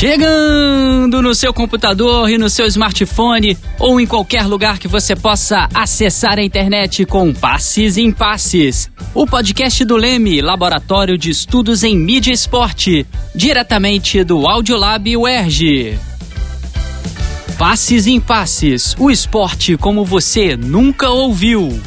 Chegando no seu computador e no seu smartphone ou em qualquer lugar que você possa acessar a internet com Passes em Passes. O podcast do Leme, Laboratório de Estudos em Mídia e Esporte, diretamente do Audiolab UERJ. Passes em Passes, o esporte como você nunca ouviu.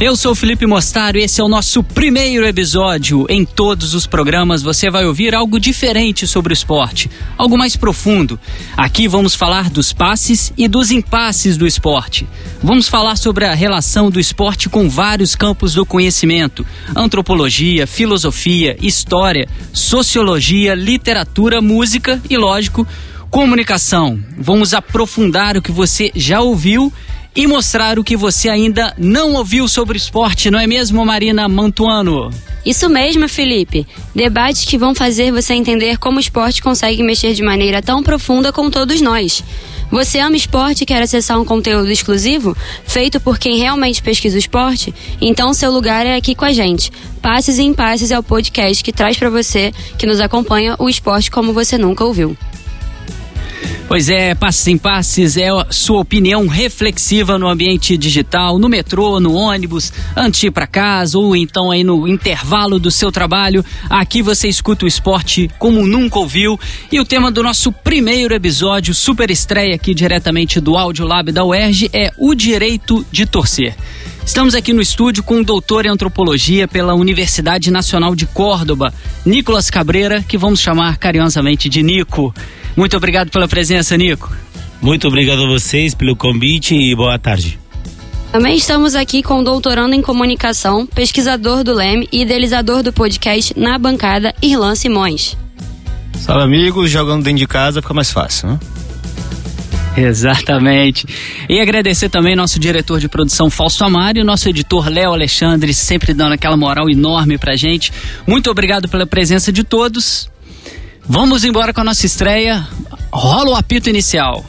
Eu sou Felipe Mostaro e esse é o nosso primeiro episódio. Em todos os programas você vai ouvir algo diferente sobre o esporte, algo mais profundo. Aqui vamos falar dos passes e dos impasses do esporte. Vamos falar sobre a relação do esporte com vários campos do conhecimento: antropologia, filosofia, história, sociologia, literatura, música e, lógico, comunicação. Vamos aprofundar o que você já ouviu e mostrar o que você ainda não ouviu sobre esporte, não é mesmo, Marina Mantuano? Isso mesmo, Felipe. Debates que vão fazer você entender como o esporte consegue mexer de maneira tão profunda com todos nós. Você ama esporte e quer acessar um conteúdo exclusivo, feito por quem realmente pesquisa o esporte? Então seu lugar é aqui com a gente. Passes e Impasses é o podcast que traz para você, que nos acompanha, o esporte como você nunca ouviu. Pois é, Passes em Passes é a sua opinião reflexiva no ambiente digital, no metrô, no ônibus, antes de ir para casa ou então aí no intervalo do seu trabalho. Aqui você escuta o esporte como nunca ouviu. E o tema do nosso primeiro episódio, super estreia aqui diretamente do Audio Lab da UERJ, é o direito de torcer. Estamos aqui no estúdio com o doutor em antropologia pela Universidade Nacional de Córdoba, Nicolas Cabreira, que vamos chamar carinhosamente de Nico. Muito obrigado pela presença, Nico. Muito obrigado a vocês pelo convite e boa tarde. Também estamos aqui com o doutorando em comunicação, pesquisador do LEM e idealizador do podcast Na Bancada, Irlan Simões. Salve amigos, jogando dentro de casa fica mais fácil, né? Exatamente. E agradecer também nosso diretor de produção Fausto Amaro e nosso editor Léo Alexandre, sempre dando aquela moral enorme pra gente. Muito obrigado pela presença de todos. Vamos embora com a nossa estreia. Rola o apito inicial.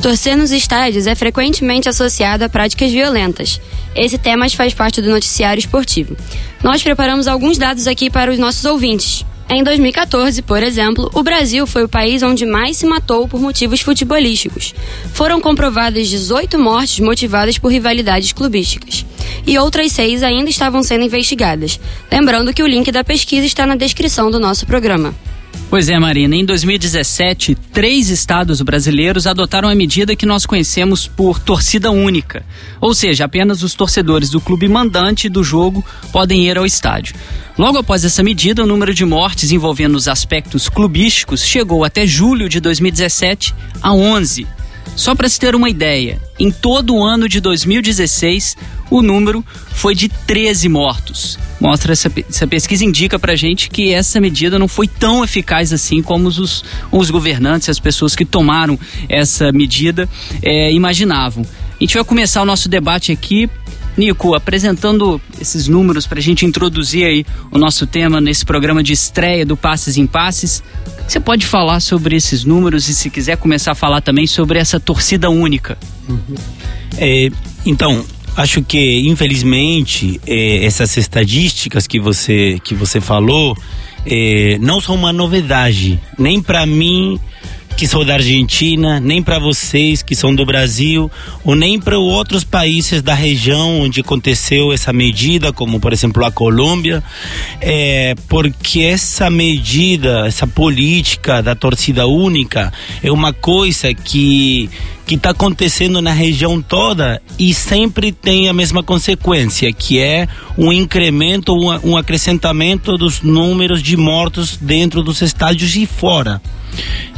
Torcer nos estádios é frequentemente associado a práticas violentas. Esse tema faz parte do noticiário esportivo. Nós preparamos alguns dados aqui para os nossos ouvintes. Em 2014, por exemplo, o Brasil foi o país onde mais se matou por motivos futebolísticos. Foram comprovadas 18 mortes motivadas por rivalidades clubísticas. E outras seis ainda estavam sendo investigadas. Lembrando que o link da pesquisa está na descrição do nosso programa. Pois é, Marina. Em 2017, três estados brasileiros adotaram a medida que nós conhecemos por torcida única. Ou seja, apenas os torcedores do clube mandante do jogo podem ir ao estádio. Logo após essa medida, o número de mortes envolvendo os aspectos clubísticos chegou até julho de 2017 a 11. Só para se ter uma ideia, em todo o ano de 2016, o número foi de 13 mortos. Mostra essa, essa pesquisa indica para gente que essa medida não foi tão eficaz assim como os, os governantes, as pessoas que tomaram essa medida é, imaginavam. A gente vai começar o nosso debate aqui Nico, apresentando esses números para a gente introduzir aí o nosso tema nesse programa de estreia do Passes em Passes, você pode falar sobre esses números e se quiser começar a falar também sobre essa torcida única? Uhum. É, então, acho que infelizmente é, essas estatísticas que você que você falou é, não são uma novidade nem para mim que são da Argentina, nem para vocês que são do Brasil, ou nem para outros países da região onde aconteceu essa medida, como por exemplo a Colômbia, é, porque essa medida, essa política da torcida única é uma coisa que que está acontecendo na região toda e sempre tem a mesma consequência, que é um incremento, um, um acrescentamento dos números de mortos dentro dos estádios e fora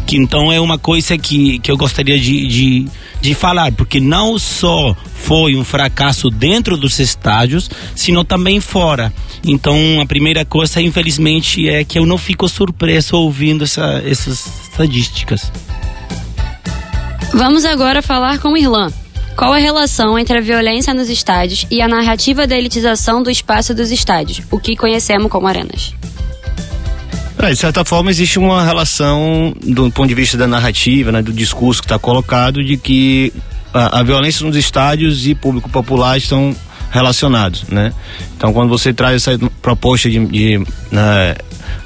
que então é uma coisa que, que eu gostaria de, de, de falar, porque não só foi um fracasso dentro dos estádios, sino também fora. Então, a primeira coisa, infelizmente, é que eu não fico surpreso ouvindo essa, essas estadísticas. Vamos agora falar com o Irlan. Qual a relação entre a violência nos estádios e a narrativa da elitização do espaço dos estádios, o que conhecemos como arenas? É, de certa forma, existe uma relação, do ponto de vista da narrativa, né, do discurso que está colocado, de que a, a, violência nos estádios e público popular estão relacionados, né? Então, quando você traz essa proposta de, de né,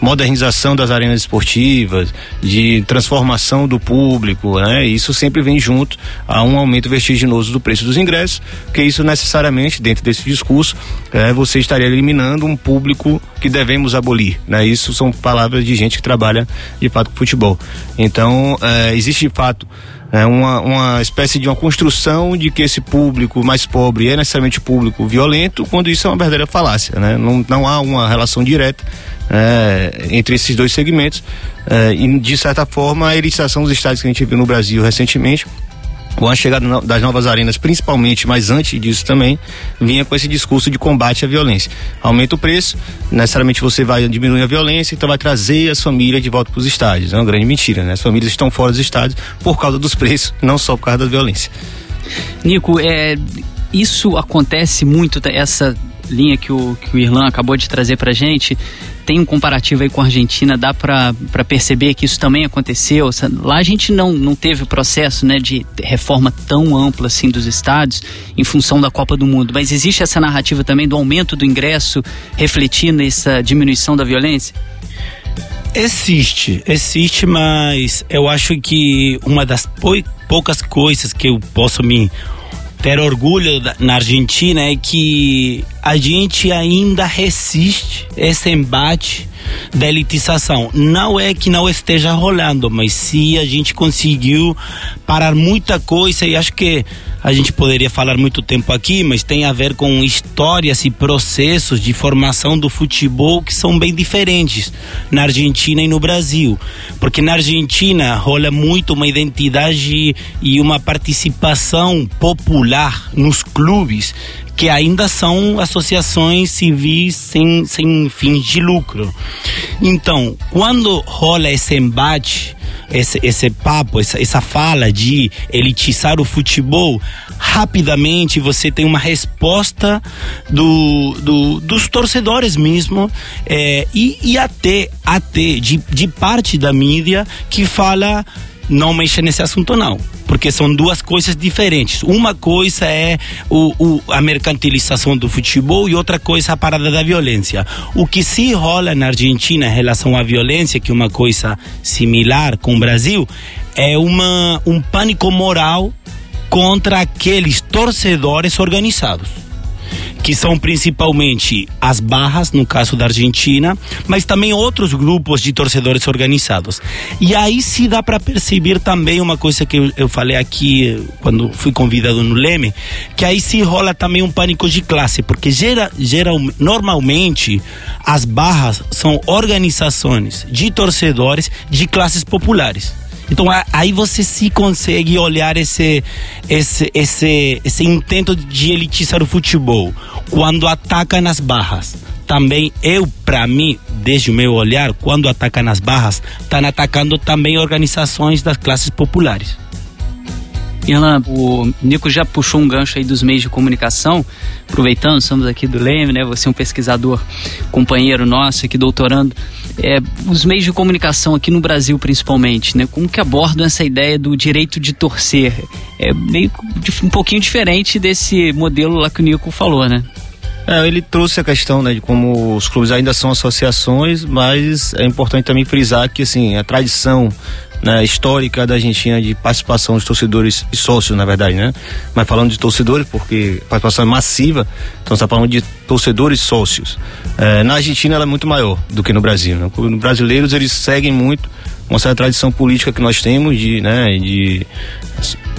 modernização das arenas esportivas, de transformação do público, né? Isso sempre vem junto a um aumento vertiginoso do preço dos ingressos, que isso necessariamente, dentro desse discurso, é, você estaria eliminando um público que devemos abolir, né? Isso são palavras de gente que trabalha de fato com futebol. Então, é, existe de fato é uma, uma espécie de uma construção de que esse público mais pobre é necessariamente público violento, quando isso é uma verdadeira falácia, né? Não, não há uma relação direta é, entre esses dois segmentos é, e de certa forma a elitização dos estádios que a gente viu no Brasil recentemente com a chegada das novas arenas, principalmente, mas antes disso também, vinha com esse discurso de combate à violência. Aumenta o preço, necessariamente você vai diminuir a violência, então vai trazer as famílias de volta para os estádios. É uma grande mentira, né? As famílias estão fora dos estádios por causa dos preços, não só por causa da violência. Nico, é, isso acontece muito, essa linha que o, que o Irlan acabou de trazer para gente, tem um comparativo aí com a Argentina, dá para perceber que isso também aconteceu. Lá a gente não, não teve o processo né, de reforma tão ampla assim dos estádios em função da Copa do Mundo, mas existe essa narrativa também do aumento do ingresso refletindo essa diminuição da violência? Existe, existe, mas eu acho que uma das poucas coisas que eu posso me ter orgulho na Argentina é que a gente ainda resiste esse embate da elitização. Não é que não esteja rolando, mas sim a gente conseguiu parar muita coisa e acho que a gente poderia falar muito tempo aqui, mas tem a ver com histórias e processos de formação do futebol que são bem diferentes na Argentina e no Brasil. Porque na Argentina rola muito uma identidade e uma participação popular nos clubes que ainda são associações civis sem, sem fins de lucro. Então, quando rola esse embate, esse, esse papo, essa, essa fala de elitizar o futebol, rapidamente você tem uma resposta do, do dos torcedores mesmo é, e, e até, até de, de parte da mídia que fala não mexa nesse assunto não porque são duas coisas diferentes. Uma coisa é o, o, a mercantilização do futebol e outra coisa a parada da violência. O que se rola na Argentina em relação à violência, que é uma coisa similar com o Brasil, é uma, um pânico moral contra aqueles torcedores organizados que são principalmente as barras, no caso da Argentina, mas também outros grupos de torcedores organizados. E aí se dá para perceber também uma coisa que eu, falei aqui quando fui convidado no Leme, que aí se rola também um pânico de classe, porque gera, geral, normalmente as barras são organizações de torcedores de classes populares. Então aí você se consegue olhar esse, esse, esse, esse intento de elitizar o futebol quando ataca nas barras. Também eu, para mim, desde o meu olhar, quando ataca nas barras, estão atacando também organizações das classes populares. Irlan, o Nico já puxou um gancho aí dos meios de comunicação, aproveitando, somos aqui do Leme, né? Você é um pesquisador, companheiro nosso aqui, doutorando. É, os meios de comunicação aqui no Brasil, principalmente, né? Como que abordam essa ideia do direito de torcer? É meio um pouquinho diferente desse modelo lá que o Nico falou, né? É, ele trouxe a questão né, de como os clubes ainda são associações, mas é importante também frisar que assim, a tradição né, histórica da Argentina de participação dos torcedores e sócios, na verdade, né? Mas falando de torcedores, porque a participação é massiva, então está falando de torcedores sócios. É, na Argentina ela é muito maior do que no Brasil. Né? Os brasileiros eles seguem muito uma certa tradição política que nós temos de, né, de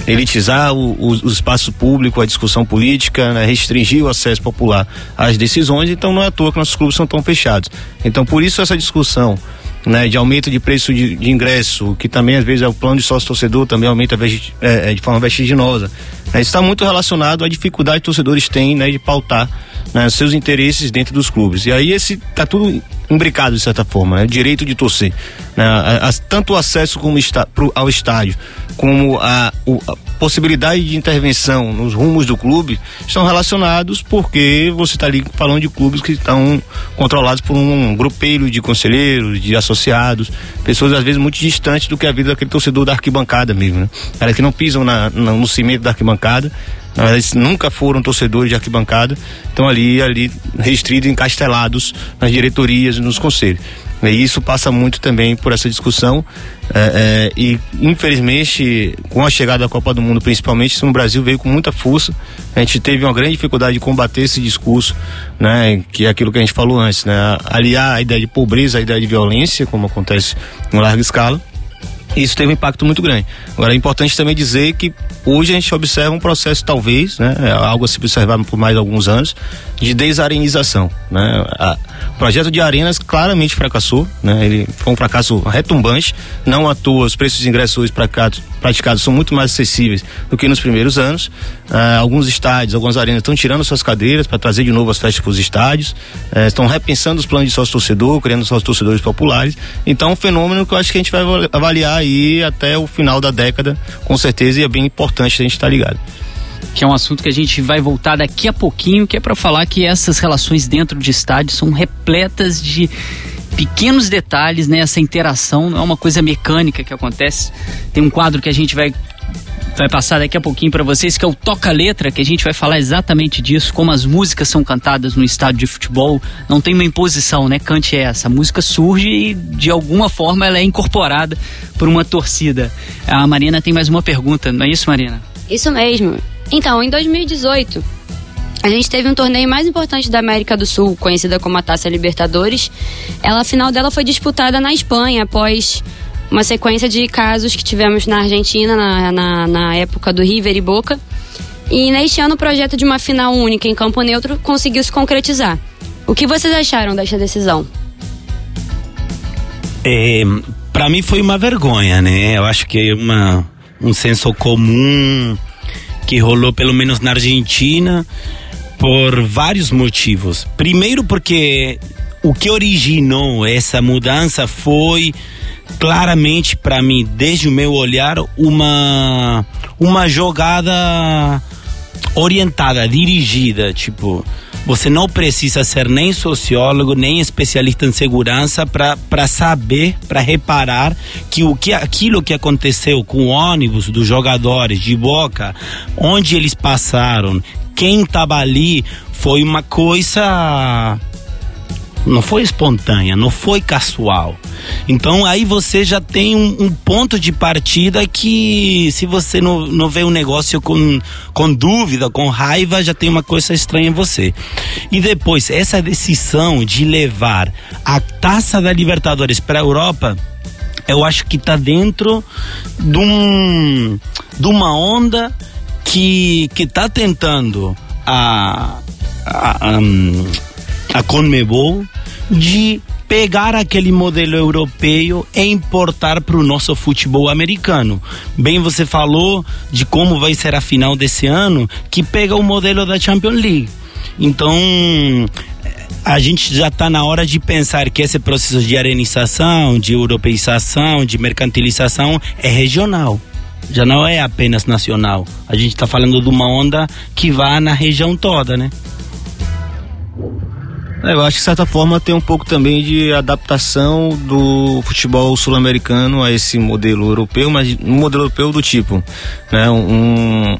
elitizar o, o, o espaço público, a discussão política, né, restringir o acesso popular às decisões, então não é à toa que nossos clubes são tão fechados. Então por isso essa discussão né, de aumento de preço de, de, ingresso, que também às vezes é o plano de sócio torcedor, também aumenta é, é, de forma vertiginosa. É, isso está muito relacionado à dificuldade que torcedores têm né, de pautar né, seus interesses dentro dos clubes. E aí esse tá tudo imbricado de certa forma, né, direito de torcer, né, a, a, tanto o acesso como está, pro, ao estádio, como a, o, a, possibilidade de intervenção nos rumos do clube estão relacionados porque você está ali falando de clubes que estão controlados por um grupelho de conselheiros, de associados, pessoas às vezes muito distantes do que a vida daquele torcedor da arquibancada mesmo, né? Que não pisam na, na, no cimento da arquibancada, eles nunca foram torcedores de arquibancada, estão ali, ali restritos, encastelados nas diretorias, nos conselhos. E isso passa muito também por essa discussão. É, é, e infelizmente, com a chegada da Copa do Mundo, principalmente, isso no Brasil veio com muita força. A gente teve uma grande dificuldade de combater esse discurso, né? Que é aquilo que a gente falou antes, né? Aliar a ideia de pobreza à ideia de violência, como acontece em larga escala isso teve um impacto muito grande. Agora é importante também dizer que hoje a gente observa um processo, talvez, né, é algo a se observar por mais alguns anos, de desarenização. Né? A, o projeto de arenas claramente fracassou, né? ele foi um fracasso retumbante, não à toa os preços de ingressos praticados, praticados são muito mais acessíveis do que nos primeiros anos. Ah, alguns estádios, algumas arenas estão tirando suas cadeiras para trazer de novo as festas para os estádios, eh, estão repensando os planos de sócio-torcedor, criando sócios torcedores populares. Então, é um fenômeno que eu acho que a gente vai avaliar aí até o final da década, com certeza, e é bem importante a gente estar tá ligado que é um assunto que a gente vai voltar daqui a pouquinho, que é para falar que essas relações dentro de estádios são repletas de pequenos detalhes, né? Essa interação não é uma coisa mecânica que acontece. Tem um quadro que a gente vai vai passar daqui a pouquinho para vocês, que é o Toca Letra, que a gente vai falar exatamente disso, como as músicas são cantadas no estádio de futebol. Não tem uma imposição, né? Cante essa. A música surge e, de alguma forma, ela é incorporada por uma torcida. A Marina tem mais uma pergunta, não é isso, Marina? Isso mesmo. Então, em 2018, a gente teve um torneio mais importante da América do Sul, conhecida como a Taça Libertadores. Ela, a final dela foi disputada na Espanha, após uma sequência de casos que tivemos na Argentina, na, na, na época do River e Boca. E neste ano o projeto de uma final única em campo neutro conseguiu se concretizar. O que vocês acharam desta decisão? É, para mim foi uma vergonha, né? Eu acho que é uma, um senso comum que rolou pelo menos na Argentina por vários motivos. Primeiro porque o que originou essa mudança foi claramente para mim, desde o meu olhar, uma uma jogada orientada, dirigida, tipo, você não precisa ser nem sociólogo, nem especialista em segurança para saber, para reparar que o que aquilo que aconteceu com o ônibus dos jogadores de Boca, onde eles passaram, quem estava ali, foi uma coisa não foi espontânea, não foi casual. Então aí você já tem um, um, ponto de partida que se você não, não vê um negócio com, com dúvida, com raiva, já tem uma coisa estranha em você. E depois, essa decisão de levar a taça da Libertadores para a Europa, eu acho que está dentro de, um, de uma onda que está tentando a, a, a, a Conmebol de pegar aquele modelo europeu e importar para o nosso futebol americano. Bem, você falou de como vai ser a final desse ano, que pega o modelo da Champions League. Então, a gente já está na hora de pensar que esse processo de arenização, de europeização, de mercantilização é regional. Já não é apenas nacional. A gente está falando de uma onda que vai na região toda, né? É, eu acho que de certa forma tem um pouco também de adaptação do futebol sul-americano a esse modelo europeu, mas um modelo europeu do tipo, né, um,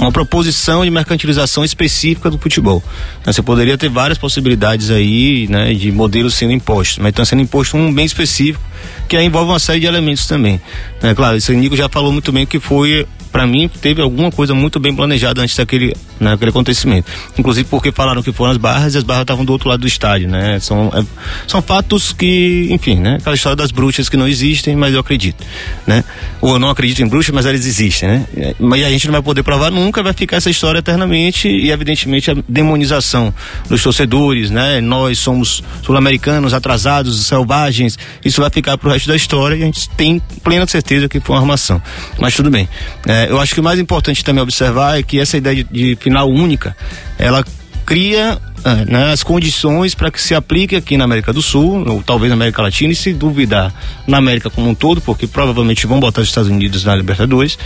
uma proposição de mercantilização específica do futebol. Né, você poderia ter várias possibilidades aí, né, de modelos sendo impostos, mas está sendo imposto um bem específico que envolve uma série de elementos também. Né, claro, esse Nico já falou muito bem que foi para mim, teve alguma coisa muito bem planejada antes daquele, né, acontecimento. Inclusive porque falaram que foram as barras e as barras estavam do outro lado do estádio, né? São, é, são fatos que, enfim, né? Aquela história das bruxas que não existem, mas eu acredito, né? Ou eu não acredito em bruxas, mas elas existem, né? Mas a gente não vai poder provar nunca, vai ficar essa história eternamente e, evidentemente, a demonização dos torcedores, né? Nós somos sul-americanos, atrasados, selvagens, isso vai ficar pro resto da história e a gente tem plena certeza que foi uma armação. Mas tudo bem. É, é, eu acho que o mais importante também observar é que essa ideia de, de final única, ela cria é, né, as condições para que se aplique aqui na América do Sul, ou talvez na América Latina, e se duvidar na América como um todo, porque provavelmente vão botar os Estados Unidos na Libertadores,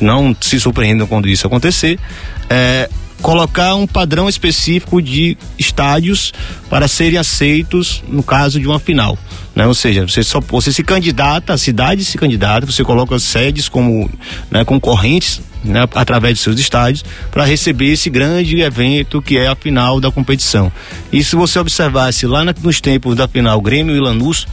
não se surpreendam quando isso acontecer, é, colocar um padrão específico de estádios para serem aceitos no caso de uma final. Né? Ou seja, você só você se candidata, a cidade se candidata, você coloca sedes como né, concorrentes né, através dos seus estádios para receber esse grande evento que é a final da competição. E se você observasse lá nos tempos da final Grêmio e Lanús,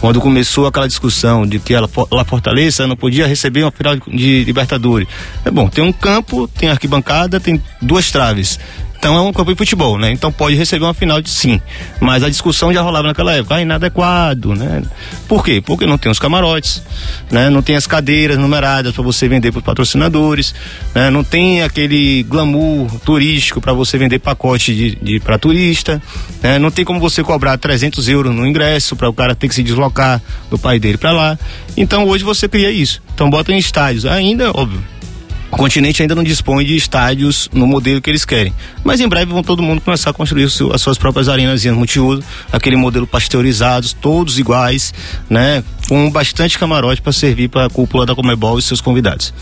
quando começou aquela discussão de que ela, La Fortaleza não podia receber uma final de Libertadores. É bom, tem um campo, tem arquibancada, tem duas traves. Então é um campo de futebol, né? Então pode receber uma final de sim. Mas a discussão já rolava naquela época, ah, inadequado, né? Por quê? Porque não tem os camarotes, né? Não tem as cadeiras numeradas para você vender para os patrocinadores, né? Não tem aquele glamour turístico para você vender pacote de, de para turista, né? Não tem como você cobrar 300 euros no ingresso para o cara ter que se deslocar do pai dele para lá. Então hoje você cria isso. Então bota em estádios, ainda, óbvio o continente ainda não dispõe de estádios no modelo que eles querem. Mas em breve vão todo mundo começar a construir as suas próprias arenas multiuso, aquele modelo pasteurizados, todos iguais, né? Com bastante camarote para servir para a cúpula da Comebol e seus convidados.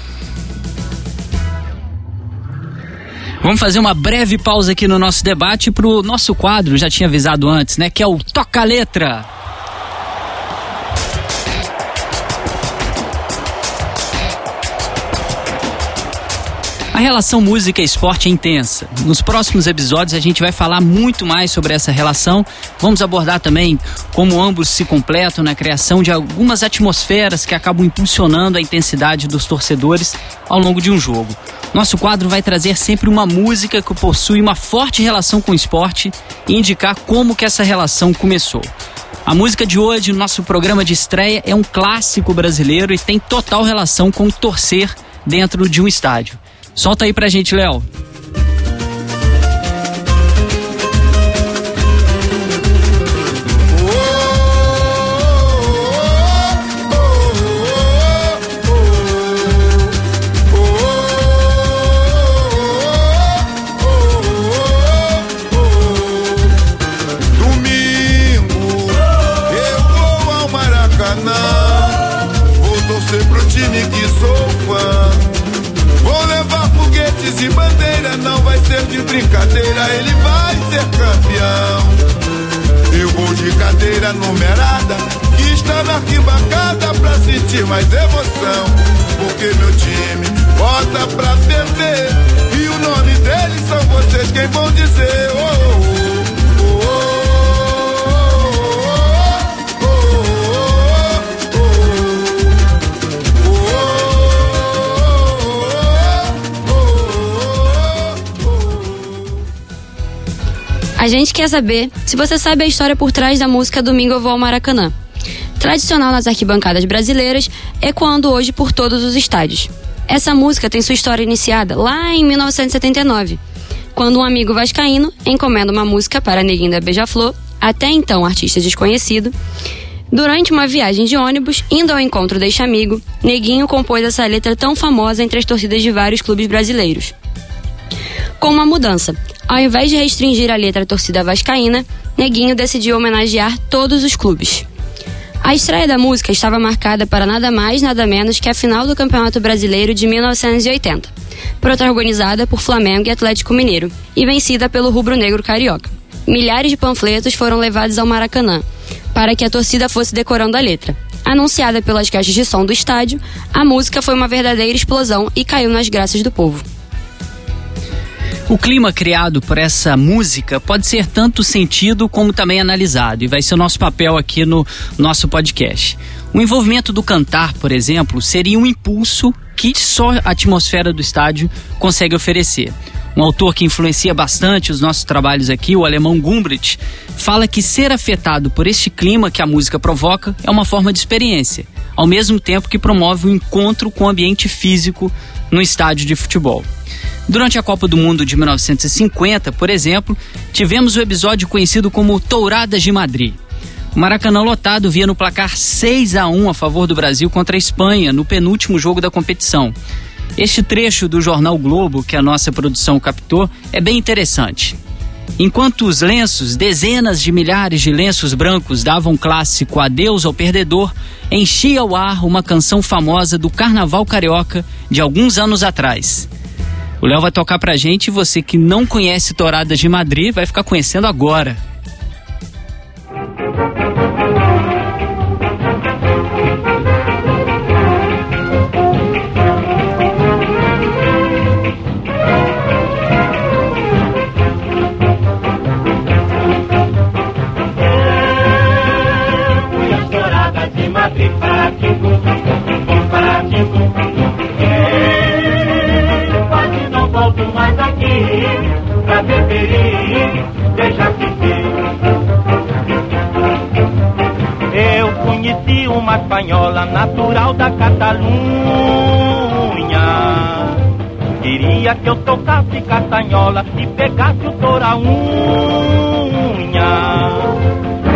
Vamos fazer uma breve pausa aqui no nosso debate para o nosso quadro, já tinha avisado antes, né? Que é o Toca Letra. A relação música e esporte é intensa. Nos próximos episódios a gente vai falar muito mais sobre essa relação. Vamos abordar também como ambos se completam na criação de algumas atmosferas que acabam impulsionando a intensidade dos torcedores ao longo de um jogo. Nosso quadro vai trazer sempre uma música que possui uma forte relação com o esporte e indicar como que essa relação começou. A música de hoje, nosso programa de estreia, é um clássico brasileiro e tem total relação com torcer dentro de um estádio. Solta aí pra gente, Léo. Numerada que está na arquibancada pra sentir mais emoção. Porque meu time bota pra perder e o nome deles são vocês quem vão dizer. Oh, oh. A gente quer saber se você sabe a história por trás da música Domingo Eu Vou ao Maracanã. Tradicional nas arquibancadas brasileiras, ecoando hoje por todos os estádios. Essa música tem sua história iniciada lá em 1979, quando um amigo vascaíno encomenda uma música para Neguinho da Beija-Flor, até então artista desconhecido. Durante uma viagem de ônibus, indo ao encontro deste amigo, Neguinho compôs essa letra tão famosa entre as torcidas de vários clubes brasileiros. Com uma mudança, ao invés de restringir a letra à torcida vascaína, Neguinho decidiu homenagear todos os clubes. A estreia da música estava marcada para nada mais, nada menos que a final do Campeonato Brasileiro de 1980, protagonizada por Flamengo e Atlético Mineiro e vencida pelo rubro-negro carioca. Milhares de panfletos foram levados ao Maracanã para que a torcida fosse decorando a letra. Anunciada pelas caixas de som do estádio, a música foi uma verdadeira explosão e caiu nas graças do povo. O clima criado por essa música pode ser tanto sentido como também analisado, e vai ser o nosso papel aqui no nosso podcast. O envolvimento do cantar, por exemplo, seria um impulso que só a atmosfera do estádio consegue oferecer. Um autor que influencia bastante os nossos trabalhos aqui, o alemão Gumbrich, fala que ser afetado por este clima que a música provoca é uma forma de experiência, ao mesmo tempo que promove o um encontro com o ambiente físico no estádio de futebol. Durante a Copa do Mundo de 1950, por exemplo, tivemos o episódio conhecido como Touradas de Madrid. O Maracanã lotado via no placar 6 a 1 a favor do Brasil contra a Espanha no penúltimo jogo da competição. Este trecho do jornal Globo que a nossa produção captou é bem interessante. Enquanto os lenços, dezenas de milhares de lenços brancos davam clássico adeus ao perdedor, enchia o ar uma canção famosa do Carnaval Carioca de alguns anos atrás. O Léo vai tocar pra gente e você que não conhece Touradas de Madrid vai ficar conhecendo agora. Que eu tocasse castanhola e pegasse o toraunha.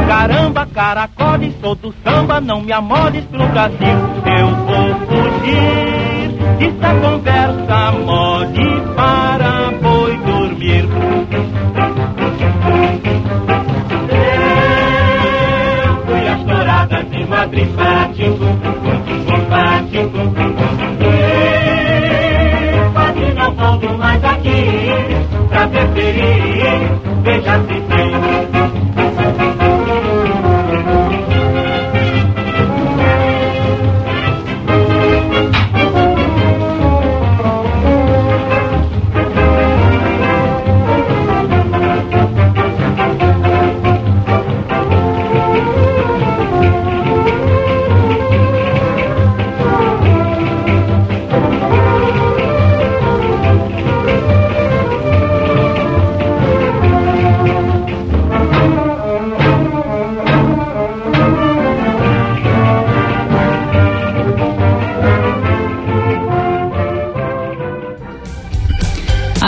Caramba, caracole, sou do samba, não me amoles pro Brasil. Eu vou fugir dessa conversa mole para boi dormir. Eu fui as touradas de Madrid, Patinco, Patinco, Volto mais aqui pra preferir, veja se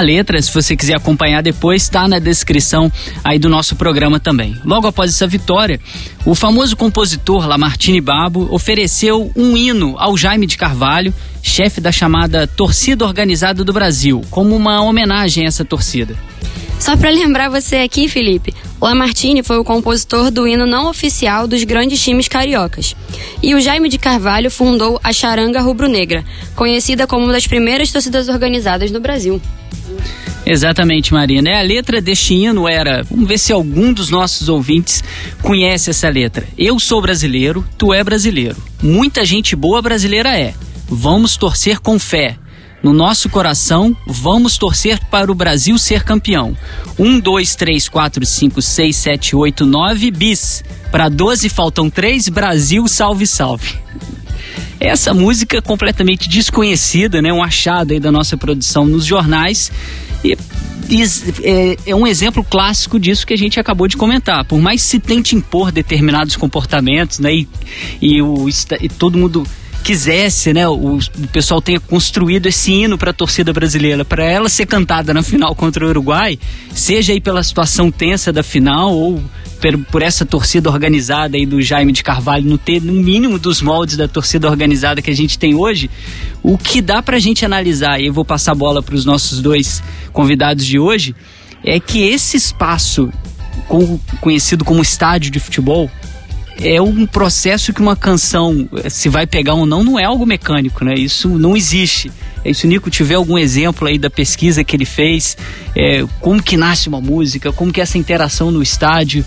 letra, se você quiser acompanhar depois, está na descrição aí do nosso programa também. Logo após essa vitória, o famoso compositor Lamartine Babo ofereceu um hino ao Jaime de Carvalho, chefe da chamada Torcida Organizada do Brasil, como uma homenagem a essa torcida. Só para lembrar você aqui, Felipe, Lamartine foi o compositor do hino não oficial dos grandes times cariocas. E o Jaime de Carvalho fundou a Charanga Rubro-Negra, conhecida como uma das primeiras torcidas organizadas no Brasil. Exatamente, Marina. A letra deste hino era. Vamos ver se algum dos nossos ouvintes conhece essa letra. Eu sou brasileiro, tu é brasileiro. Muita gente boa brasileira é. Vamos torcer com fé. No nosso coração, vamos torcer para o Brasil ser campeão. 1, 2, 3, 4, 5, 6, 7, 8, 9, bis. Para 12 faltam 3, Brasil, salve, salve. Essa música completamente desconhecida, né? Um achado aí da nossa produção nos jornais. E, é, é, um exemplo clássico disso que a gente acabou de comentar. Por mais se tente impor determinados comportamentos, né? E, e, o, e todo mundo quisesse, né, o, o pessoal tenha construído esse hino para a torcida brasileira, para ela ser cantada na final contra o Uruguai, seja aí pela situação tensa da final ou por, por essa torcida organizada aí do Jaime de Carvalho não ter no mínimo dos moldes da torcida organizada que a gente tem hoje, o que dá para a gente analisar, e eu vou passar a bola para os nossos dois convidados de hoje, é que esse espaço conhecido como estádio de futebol é um processo que uma canção, se vai pegar ou não, não é algo mecânico, né? Isso não existe. É se o Nico tiver algum exemplo aí da pesquisa que ele fez, é, como que nasce uma música, como que é essa interação no estádio,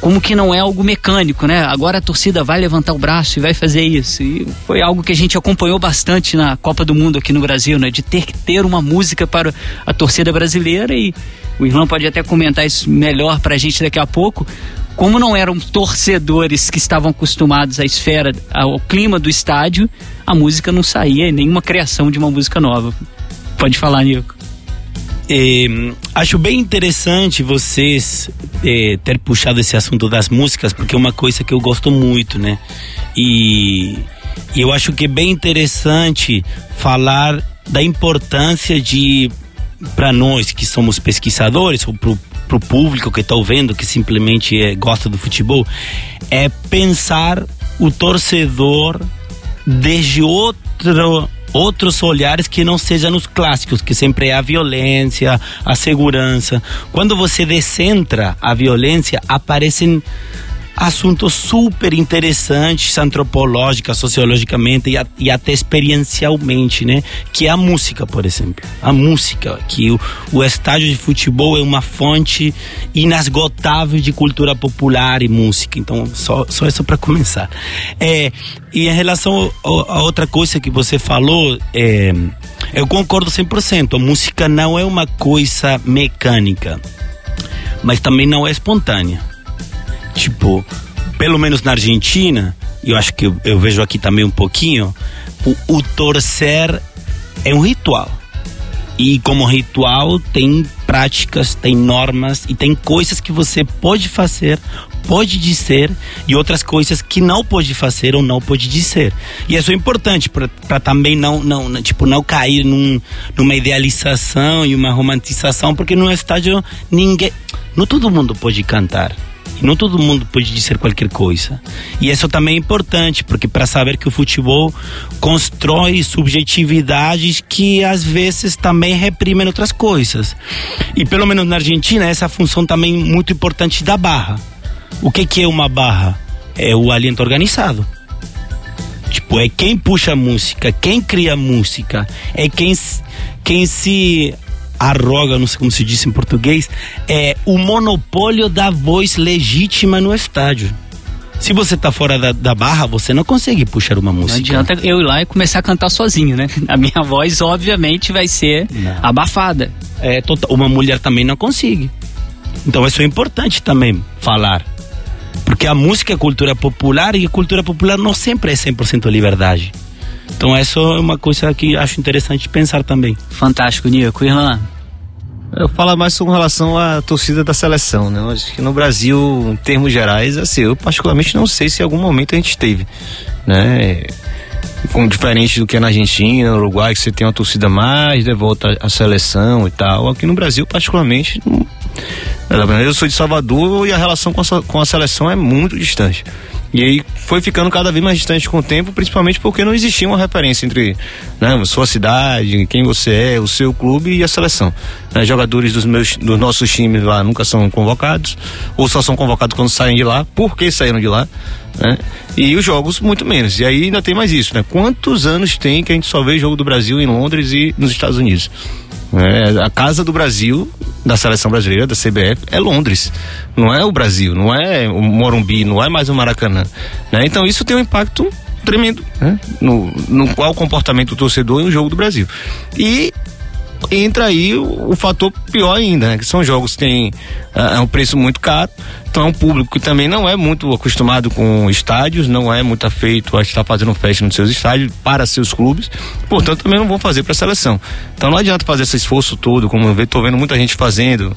como que não é algo mecânico, né? Agora a torcida vai levantar o braço e vai fazer isso. E foi algo que a gente acompanhou bastante na Copa do Mundo aqui no Brasil, né? De ter que ter uma música para a torcida brasileira e o Irlão pode até comentar isso melhor para a gente daqui a pouco como não eram torcedores que estavam acostumados à esfera, ao clima do estádio, a música não saía, nenhuma criação de uma música nova. Pode falar, Nico. É, acho bem interessante vocês é, ter puxado esse assunto das músicas, porque é uma coisa que eu gosto muito, né? E, e eu acho que é bem interessante falar da importância de, para nós que somos pesquisadores, ou para o público que está ouvindo, que simplesmente é, gosta do futebol, é pensar o torcedor desde outro outros olhares que não sejam os clássicos, que sempre é a violência, a segurança. Quando você descentra a violência, aparecem assuntos super interessantes antropológica, sociologicamente e, e, até experiencialmente, né? Que é a música, por exemplo. A música, que o, o estádio de futebol é uma fonte inesgotável de cultura popular e música. Então, só, só isso para começar. É, e em relação a outra coisa que você falou, é, eu concordo 100%. A música não é uma coisa mecânica, mas também não é espontânea Tipo, pelo menos na Argentina, eu acho que eu, eu vejo aqui também um pouquinho, o, o torcer é um ritual. E como ritual tem práticas, tem normas e tem coisas que você pode fazer, pode dizer e outras coisas que não pode fazer ou não pode dizer. E isso é importante para também não, não, tipo, não cair num, numa idealização e uma romantização, porque no estádio ninguém, não todo mundo pode cantar. Não todo mundo pode dizer qualquer coisa. E isso também é importante, porque para saber que o futebol constrói subjetividades que às vezes também reprimem outras coisas. E pelo menos na Argentina, essa função também muito importante da barra. O que, que é uma barra? É o aliento organizado. Tipo, é quem puxa a música, quem cria a música, é quem, quem se arroga, não sei como se diz em português, é o monopólio da voz legítima no estádio. Se você tá fora da, da, barra, você não consegue puxar uma música. Não adianta eu ir lá e começar a cantar sozinho, né? A minha voz, obviamente, vai ser não. abafada. É, total, uma mulher também não consegue. Então, isso é importante também falar. Porque a música é cultura popular e a cultura popular não sempre é 100% liberdade. Então essa é uma coisa que acho interessante pensar também. Fantástico, Nico. Irlan? Eu falo mais com relação à torcida da seleção, né? Eu acho que no Brasil, em termos gerais, assim, eu particularmente não sei se em algum momento a gente teve, né? Com, diferente do que é na Argentina, no Uruguai, que você tem uma torcida mais devota à seleção e tal. Aqui no Brasil, particularmente, não... eu sou de Salvador e a relação com a, com a seleção é muito distante. E aí foi ficando cada vez mais distante com o tempo, principalmente porque não existia uma referência entre né, sua cidade, quem você é, o seu clube e a seleção. Né, jogadores dos, meus, dos nossos times lá nunca são convocados, ou só são convocados quando saem de lá, porque saíram de lá. Né? E os jogos, muito menos. E aí ainda tem mais isso, né? Quantos anos tem que a gente só vê jogo do Brasil em Londres e nos Estados Unidos? É, a casa do Brasil, da seleção brasileira, da CBF, é Londres. Não é o Brasil, não é o Morumbi, não é mais o Maracanã. Né? Então isso tem um impacto tremendo né? no, no qual comportamento do torcedor em um jogo do Brasil. E entra aí o, o fator pior ainda, né? Que são jogos que têm uh, um preço muito caro, então é um público que também não é muito acostumado com estádios, não é muito afeito a estar fazendo festa nos seus estádios para seus clubes, portanto também não vão fazer para a seleção. Então não adianta fazer esse esforço todo, como eu estou vendo muita gente fazendo,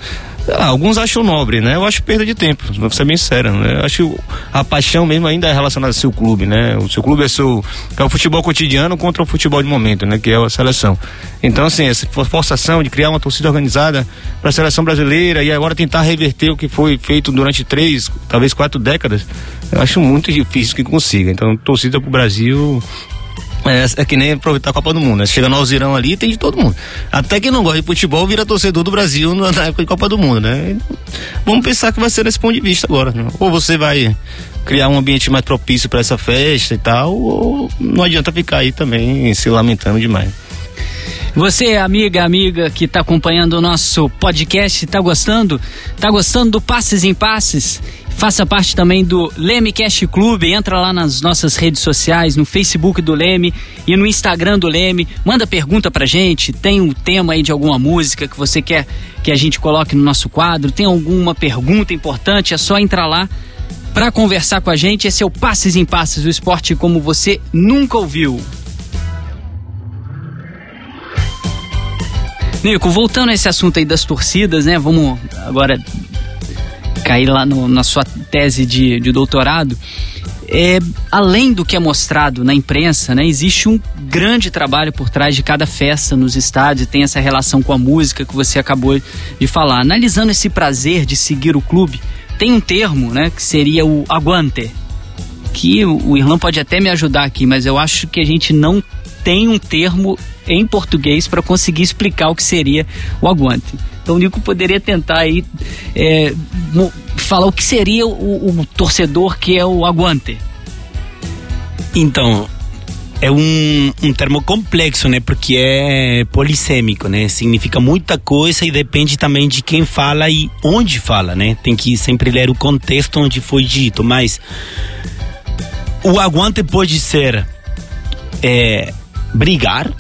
ah, alguns acham nobre, né? Eu acho perda de tempo, vou ser bem sério, né? Eu acho que a paixão mesmo ainda é relacionada ao seu clube, né? O seu clube é seu é o futebol cotidiano contra o futebol de momento, né? Que é a seleção. Então, assim, essa forçação de criar uma torcida organizada para a seleção brasileira e agora tentar reverter o que foi feito durante três, talvez quatro décadas, eu acho muito difícil que consiga. Então, torcida para o Brasil é, é, que nem aproveitar a Copa do Mundo, né? Chega no Alzirão ali tem de todo mundo. Até quem não gosta de futebol vira torcedor do Brasil na época de Copa do Mundo, né? Vamos pensar que vai ser nesse ponto de vista agora. Né? Ou você vai criar um ambiente mais propício para essa festa e tal, ou não adianta ficar aí também se lamentando demais. Você, amiga, amiga que está acompanhando o nosso podcast, está gostando? Está gostando do Passes em Passes? Faça parte também do Leme Cast Clube. Entra lá nas nossas redes sociais, no Facebook do Leme e no Instagram do Leme. Manda pergunta pra gente. Tem um tema aí de alguma música que você quer que a gente coloque no nosso quadro? Tem alguma pergunta importante? É só entrar lá para conversar com a gente. Esse é o Passes em Passes, o esporte como você nunca ouviu. Nico, voltando a esse assunto aí das torcidas, né? Vamos agora cair lá no, na sua tese de, de doutorado, é, além do que é mostrado na imprensa, né, existe um grande trabalho por trás de cada festa nos estádios, tem essa relação com a música que você acabou de falar. Analisando esse prazer de seguir o clube, tem um termo né, que seria o aguante, que o, Irlão pode até me ajudar aqui, mas eu acho que a gente não tem um termo em português para conseguir explicar o que seria o aguante. Então o Nico poderia tentar aí é, falar o que seria o, o, torcedor que é o aguante. Então, é um, um termo complexo, né? Porque é polissêmico, né? Significa muita coisa e depende também de quem fala e onde fala, né? Tem que sempre ler o contexto onde foi dito, mas o aguante pode ser é, brigar,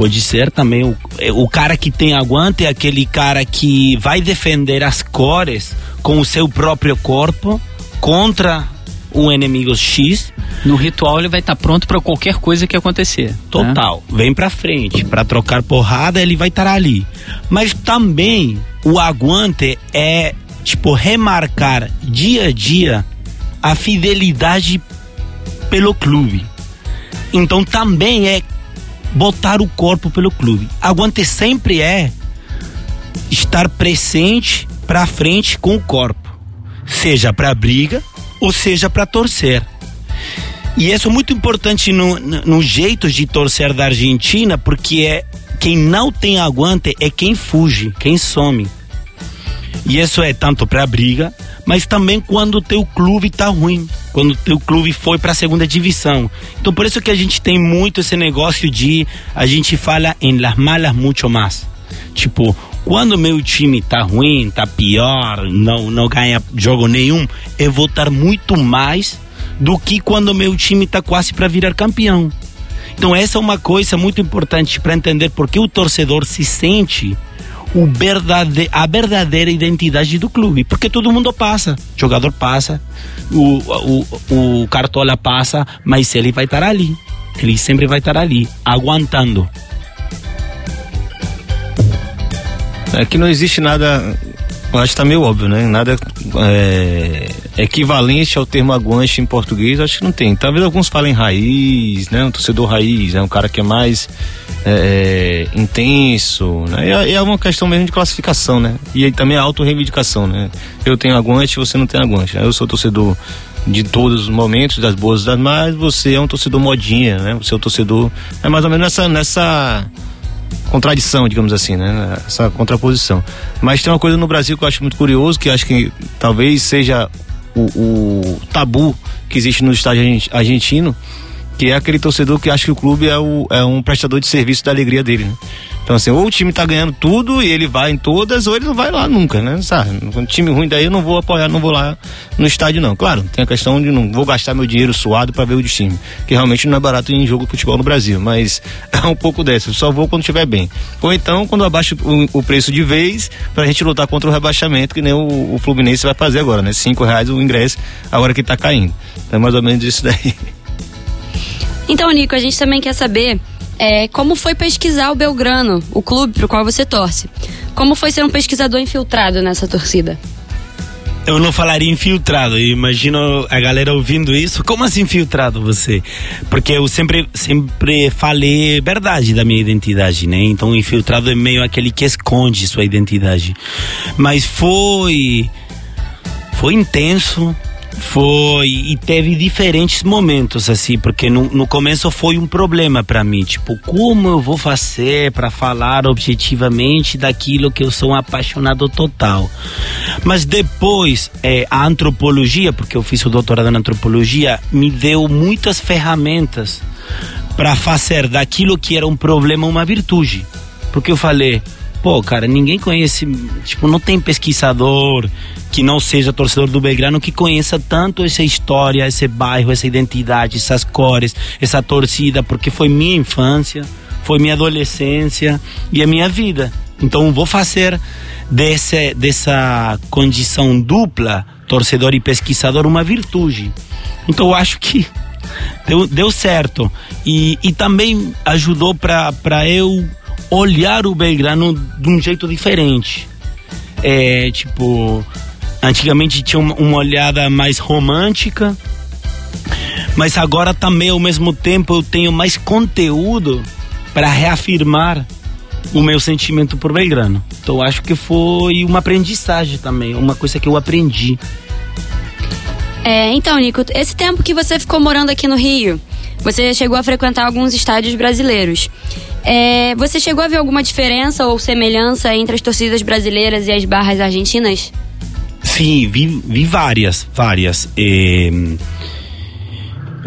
Pode ser também o, o cara que tem aguante, é aquele cara que vai defender as cores com o seu próprio corpo contra um inimigo X. No ritual ele vai estar tá pronto para qualquer coisa que acontecer. Né? Total. Né? Vem para frente, para trocar porrada, ele vai estar ali. Mas também o aguante é tipo remarcar dia a dia a fidelidade pelo clube. Então também é botar o corpo pelo clube. Aguante sempre é estar presente para frente com o corpo, seja para briga ou seja para torcer. E isso é muito importante no, no, jeito de torcer da Argentina, porque é quem não tem aguante é quem fuge, quem some. E isso é tanto para briga, mas também quando o teu clube está ruim, quando o clube foi para a segunda divisão. Então por isso que a gente tem muito esse negócio de a gente fala em las malas muito mais. Tipo, quando meu time tá ruim, tá pior, não não ganha jogo nenhum, eu vou estar muito mais do que quando meu time tá quase para virar campeão. Então essa é uma coisa muito importante para entender porque o torcedor se sente verdade, a verdadeira identidade do clube, porque todo mundo passa, o jogador passa, o, o, o cartola passa, mas ele vai estar ali, ele sempre vai estar ali, aguentando. É que não existe nada, acho que tá meio óbvio, né? Nada é, equivalente ao termo aguante em português, acho que não tem. Talvez alguns falem raiz, né? Um torcedor raiz, é um cara que é mais é, é, intenso, né? É, é uma questão mesmo de classificação, né? E aí também a auto-reivindicação, né? Eu tenho aguante, você não tem aguante. Eu sou torcedor de todos os momentos, das boas e das más, você é um torcedor modinha, né? Você é um torcedor. É mais ou menos nessa. nessa contradição, digamos assim, né? Essa contraposição. Mas tem uma coisa no Brasil que eu acho muito curioso, que acho que talvez seja o, o tabu que existe no estádio argentino, que é aquele torcedor que acha que o clube é, o, é um prestador de serviço da alegria dele, né? Então, assim, ou o time tá ganhando tudo e ele vai em todas, ou ele não vai lá nunca, né? Sabe? Um time ruim daí eu não vou apoiar, não vou lá no estádio, não. Claro, tem a questão de não vou gastar meu dinheiro suado para ver o de time, que realmente não é barato em jogo de futebol no Brasil, mas é um pouco dessa. Eu só vou quando estiver bem. Ou então, quando abaixa o, o, preço de vez, pra gente lutar contra o rebaixamento, que nem o, o Fluminense vai fazer agora, né? Cinco reais o ingresso, agora que tá caindo. É mais ou menos isso daí. Então, Nico, a gente também quer saber é, como foi pesquisar o Belgrano, o clube para o qual você torce? Como foi ser um pesquisador infiltrado nessa torcida? Eu não falaria infiltrado, eu imagino a galera ouvindo isso. Como assim infiltrado você? Porque eu sempre, sempre falei verdade da minha identidade, né? Então infiltrado é meio aquele que esconde sua identidade. Mas foi. Foi intenso, foi e teve diferentes momentos assim, porque no, no começo foi um problema para mim, tipo, como eu vou fazer para falar objetivamente daquilo que eu sou um apaixonado total. Mas depois é, a antropologia, porque eu fiz o doutorado em antropologia, me deu muitas ferramentas para fazer daquilo que era um problema uma virtude. Porque eu falei, pô, cara, ninguém conhece, tipo, não tem pesquisador que não seja torcedor do Belgrano que conheça tanto essa história, esse bairro, essa identidade, essas cores, essa torcida, porque foi minha infância, foi minha adolescência e a minha vida. Então vou fazer desse, dessa condição dupla, torcedor e pesquisador, uma virtude. Então eu acho que deu, deu certo. E, e também ajudou para eu olhar o Belgrano de um jeito diferente. É, tipo, antigamente tinha uma, uma olhada mais romântica, mas agora também ao mesmo tempo eu tenho mais conteúdo para reafirmar o meu sentimento por Belgrano. Então acho que foi uma aprendizagem também, uma coisa que eu aprendi. É, então, Nico, esse tempo que você ficou morando aqui no Rio, você chegou a frequentar alguns estádios brasileiros. É, você chegou a ver alguma diferença ou semelhança entre as torcidas brasileiras e as barras argentinas? Sim, vi, vi várias, várias. É,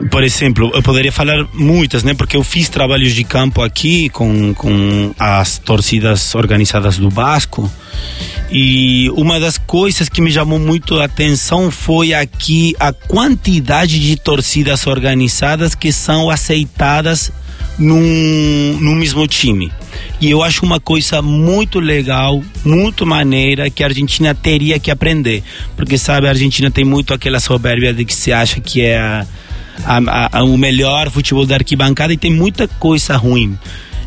por exemplo, eu poderia falar muitas, né? Porque eu fiz trabalhos de campo aqui com, com as torcidas organizadas do Basco. E uma das coisas que me chamou muito a atenção foi aqui a quantidade de torcidas organizadas que são aceitadas num, num mesmo time. E eu acho uma coisa muito legal, muito maneira que a Argentina teria que aprender. Porque, sabe, a Argentina tem muito aquela soberbia de que se acha que é a, a, a, o melhor futebol da arquibancada e tem muita coisa ruim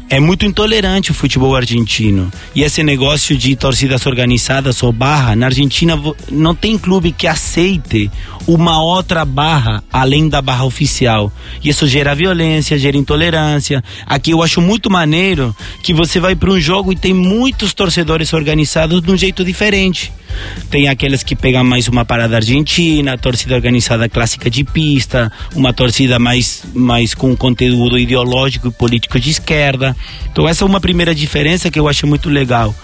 é muito intolerante o futebol argentino. E esse negócio de torcidas organizadas ou barra, na Argentina não tem clube que aceite uma outra barra além da barra oficial. E isso gera violência, gera intolerância. Aqui eu acho muito maneiro que você vai para um jogo e tem muitos torcedores organizados de um jeito diferente. Tem aqueles que pegam mais uma parada argentina, torcida organizada clássica de pista, uma torcida mais, mais com conteúdo ideológico e político de esquerda. Então essa é uma primeira diferença que eu acho muito legal.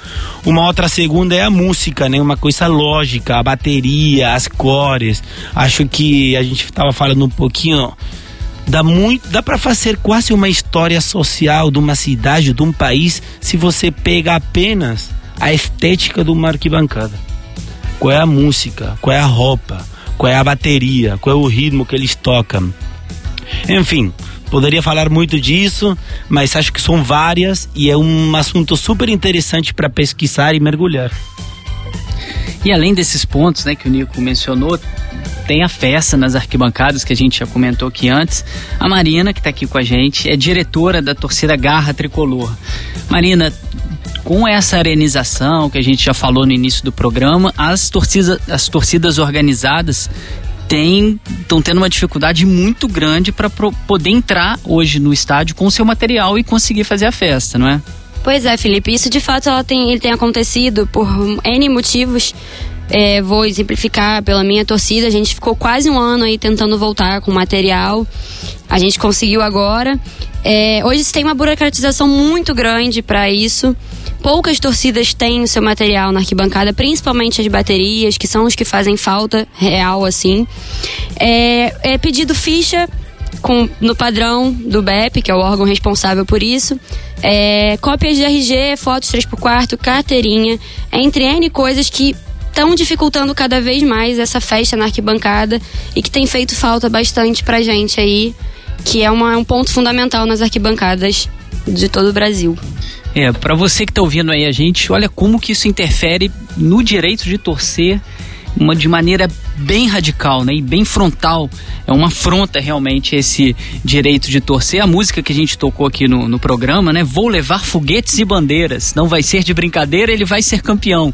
Uma outra segunda é a música, né? Uma coisa lógica, a bateria, as cores. Acho que a gente estava falando um pouquinho dá muito, dá para fazer quase uma história social de uma cidade, de um país, se você pega apenas a estética de uma arquibancada qual é a música, qual é a roupa, qual é a bateria, qual é o ritmo que eles tocam. Enfim, poderia falar muito disso, mas acho que são várias e é um assunto super interessante para pesquisar e mergulhar. E além desses pontos, né, que o Nico mencionou, tem a festa nas arquibancadas que a gente já comentou aqui antes. A Marina, que está aqui com a gente, é diretora da torcida Garra Tricolor. Marina, com essa arenização que a gente já falou no início do programa, as torcidas, as torcidas organizadas estão tendo uma dificuldade muito grande para poder entrar hoje no estádio com seu material e conseguir fazer a festa, não é? Pois é, Felipe. Isso de fato ela tem, ele tem acontecido por N motivos. É, vou exemplificar pela minha torcida. A gente ficou quase um ano aí tentando voltar com material. A gente conseguiu agora. É, hoje tem uma burocratização muito grande para isso. Poucas torcidas têm o seu material na arquibancada, principalmente as baterias, que são os que fazem falta real, assim. É, é pedido ficha com, no padrão do BEP, que é o órgão responsável por isso. É, cópias de RG, fotos 3x4, carteirinha, entre N coisas que estão dificultando cada vez mais essa festa na arquibancada e que tem feito falta bastante pra gente aí, que é uma, um ponto fundamental nas arquibancadas de todo o Brasil. É, para você que tá ouvindo aí a gente, olha como que isso interfere no direito de torcer uma, de maneira bem radical, né? E bem frontal. É uma afronta realmente esse direito de torcer. A música que a gente tocou aqui no, no programa, né? Vou levar foguetes e bandeiras. Não vai ser de brincadeira, ele vai ser campeão.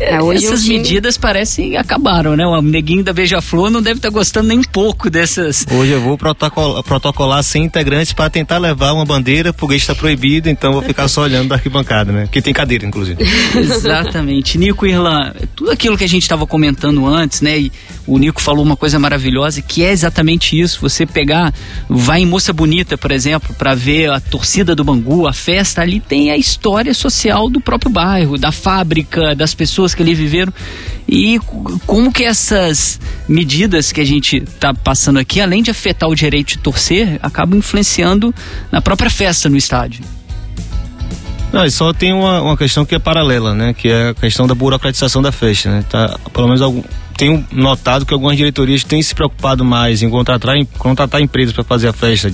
É, Essas medidas parecem acabaram, né? O neguinho da Beija-Flor não deve estar tá gostando nem um pouco dessas. Hoje eu vou protocolar, protocolar 100 integrantes para tentar levar uma bandeira, foguete está proibido, então vou ficar só olhando da arquibancada, né? Que tem cadeira, inclusive. Exatamente. Nico Irlan, tudo aquilo que a gente estava comentando antes, né? E o Nico falou uma coisa maravilhosa que é exatamente isso. Você pegar, vai em Moça Bonita, por exemplo, para ver a torcida do Bangu, a festa, ali tem a história social do próprio bairro, da fábrica, das pessoas pessoas que ali viveram e como que essas medidas que a gente está passando aqui, além de afetar o direito de torcer, acabam influenciando na própria festa no estádio. Não, só tem uma, uma questão que é paralela, né? Que é a questão da burocratização da festa, né? Tá, pelo menos algum, tenho notado que algumas diretorias têm se preocupado mais em contratar, em, contratar empresas para fazer a festa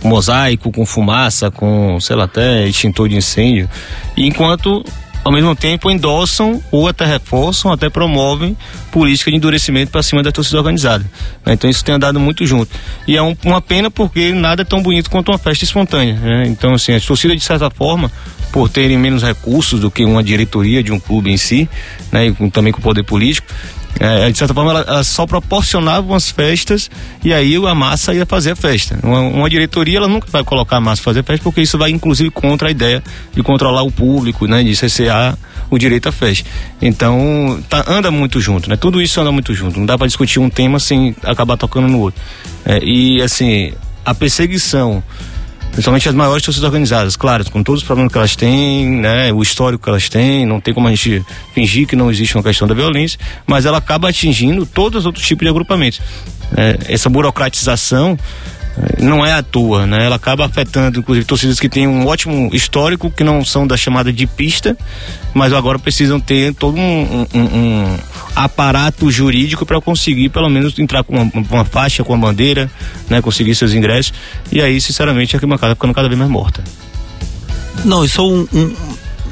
com mosaico, com fumaça, com, sei lá, até extintor de incêndio. Enquanto ao mesmo tempo endossam ou até reforçam, até promovem política de endurecimento para cima da torcida organizada. Né? Então isso tem andado muito junto. E é um, uma pena porque nada é tão bonito quanto uma festa espontânea. Né? Então, assim, as torcidas, de certa forma, por terem menos recursos do que uma diretoria de um clube em si, né? e também com o poder político, é, de certa forma, ela, ela, só proporcionava as festas e aí a massa ia fazer a festa. Uma, uma, diretoria, ela nunca vai colocar a massa fazer festa, porque isso vai, inclusive, contra a ideia de controlar o público, né? De cessear o direito à festa. Então, tá, anda muito junto, né? Tudo isso anda muito junto. Não dá para discutir um tema sem acabar tocando no outro. É, e, assim, a perseguição principalmente as maiores torcidas organizadas, claro, com todos os problemas que elas têm, né, o histórico que elas têm, não tem como a gente fingir que não existe uma questão da violência, mas ela acaba atingindo todos os outros tipos de agrupamentos. É, essa burocratização não é à toa, né? Ela acaba afetando, inclusive, torcidas que têm um ótimo histórico, que não são da chamada de pista, mas agora precisam ter todo um, um, um aparato jurídico para conseguir, pelo menos, entrar com uma, uma, faixa, com a bandeira, né? Conseguir seus ingressos. E aí, sinceramente, a arquibancada ficando cada vez mais morta. Não, só um, um,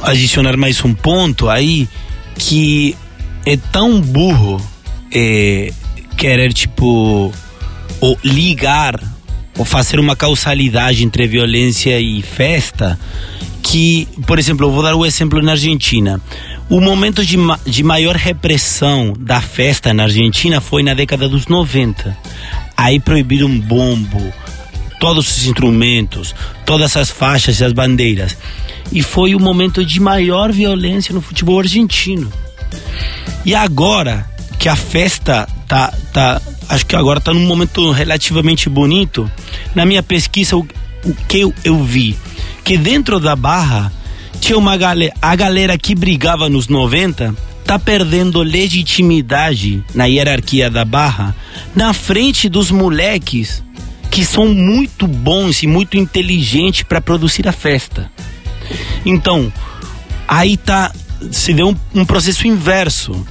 adicionar mais um ponto aí que é tão burro é, querer, tipo ou ligar ou fazer uma causalidade entre violência e festa que, por exemplo, eu vou dar o um exemplo na Argentina. O momento de, de maior repressão da festa na Argentina foi na década dos 90. Aí proibiram bombo, todos os instrumentos, todas as faixas e as bandeiras. E foi o momento de maior violência no futebol argentino. E agora que a festa tá, tá acho que agora está num momento relativamente bonito, na minha pesquisa o, o que eu, eu vi que dentro da barra tinha uma galera, a galera que brigava nos 90 tá perdendo legitimidade na hierarquia da barra na frente dos moleques que são muito bons e muito inteligentes para produzir a festa. Então, aí tá se deu um, um processo inverso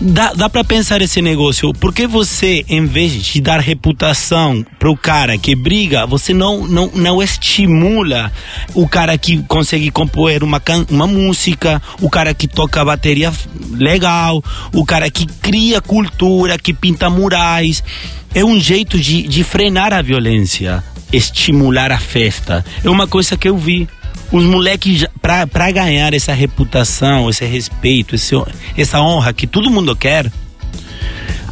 dá, dá para pensar esse negócio. Por que você, em vez de dar reputação pro cara que briga, você não, não, não estimula o cara que consegue compor uma, uma música, o cara que toca bateria legal, o cara que cria cultura, que pinta murais. É um jeito de, de frenar a violência, estimular a festa. É uma coisa que eu vi os moleques, para ganhar essa reputação, esse respeito, esse, essa honra que todo mundo quer,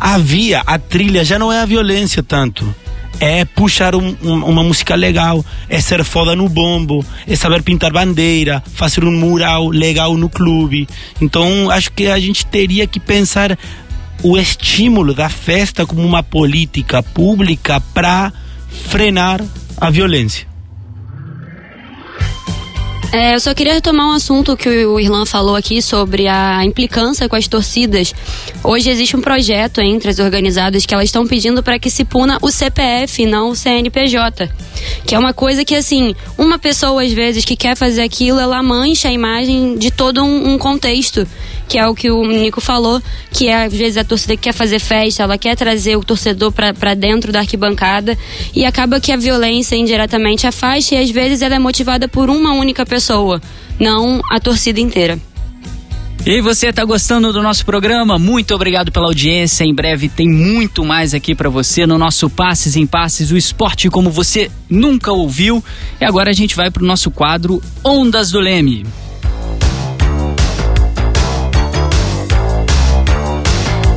havia, a trilha já não é a violência tanto. É puxar um, um, uma música legal, é ser foda no bombo, é saber pintar bandeira, fazer um mural legal no clube. Então, acho que a gente teria que pensar o estímulo da festa como uma política pública para frenar a violência. É, eu só queria retomar um assunto que o Irlan falou aqui sobre a implicância com as torcidas. Hoje existe um projeto entre as organizadas que elas estão pedindo para que se puna o CPF, não o CNPJ. Que é uma coisa que, assim, uma pessoa às vezes que quer fazer aquilo, ela mancha a imagem de todo um, um contexto que é o que o Nico falou, que é, às vezes a torcida quer fazer festa, ela quer trazer o torcedor para dentro da arquibancada e acaba que a violência indiretamente afasta e às vezes ela é motivada por uma única pessoa, não a torcida inteira. E você está gostando do nosso programa? Muito obrigado pela audiência. Em breve tem muito mais aqui para você no nosso Passes em Passes, o esporte como você nunca ouviu. E agora a gente vai para o nosso quadro Ondas do Leme.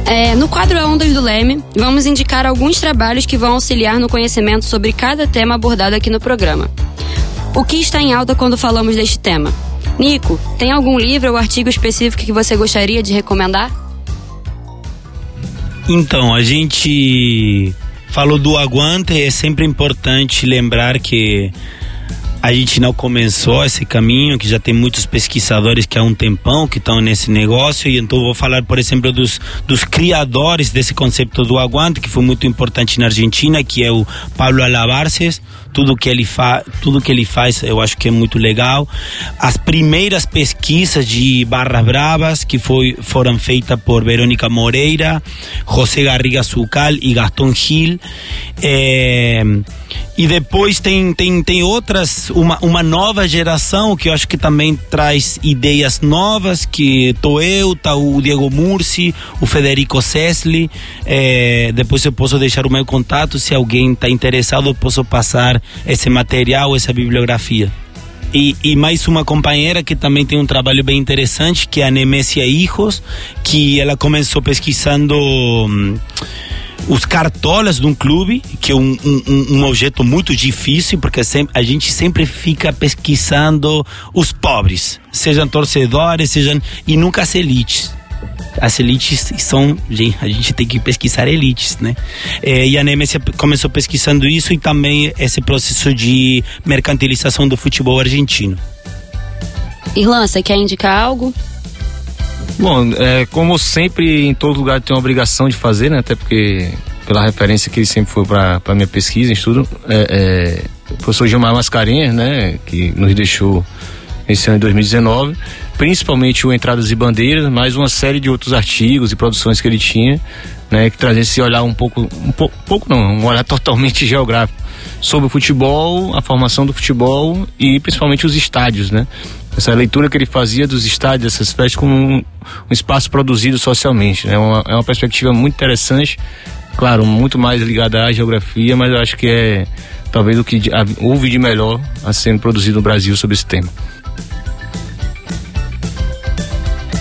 É, no quadro Ondas do Leme, vamos indicar alguns trabalhos que vão auxiliar no conhecimento sobre cada tema abordado aqui no programa. O que está em alta quando falamos deste tema? Nico, tem algum livro ou artigo específico que você gostaria de recomendar? Então, a gente falou do aguante, é sempre importante lembrar que a gente não começou esse caminho, que já tem muitos pesquisadores que há um tempão que estão nesse negócio, e então vou falar, por exemplo, dos, dos criadores desse conceito do aguante, que foi muito importante na Argentina, que é o Pablo Alabarces, tudo que ele faz, tudo que ele faz, eu acho que é muito legal. As primeiras pesquisas de barras bravas que foi, foram feitas por Verônica Moreira, José Garriga Sucal e Gaston Gil. É, e depois tem, tem, tem outras, uma, uma nova geração que eu acho que também traz ideias novas, que tô eu, tá o Diego Murci, o Federico Sesli. É, depois eu posso deixar o meu contato, se alguém está interessado, eu posso passar esse material, essa bibliografia. E, e, mais uma companheira que também tem um trabalho bem interessante, que é a Nemesia Hijos, que ela começou pesquisando hum, os cartolas de um clube, que é um, um, um objeto muito difícil, porque sempre, a gente sempre fica pesquisando os pobres, sejam torcedores, sejam e nunca as elites as elites são. A gente tem que pesquisar elites, né? É, e a Nemesia começou pesquisando isso e também esse processo de mercantilização do futebol argentino. Irlan, você quer indicar algo? Bom, é, como sempre, em todo lugar tem uma obrigação de fazer, né? Até porque, pela referência que ele sempre foi para a minha pesquisa, estudo, é, é, o professor Gilmar Mascarenhas, né? Que nos deixou esse ano de 2019 principalmente o Entradas e Bandeiras, mais uma série de outros artigos e produções que ele tinha, né, que trazia esse olhar um pouco, um pouco, pouco não, um olhar totalmente geográfico sobre o futebol, a formação do futebol e principalmente os estádios, né? Essa leitura que ele fazia dos estádios, essas festas como um, um espaço produzido socialmente, né? Uma, é uma perspectiva muito interessante claro, muito mais ligada à geografia, mas eu acho que é talvez o que houve de melhor a sendo produzido no Brasil sobre esse tema.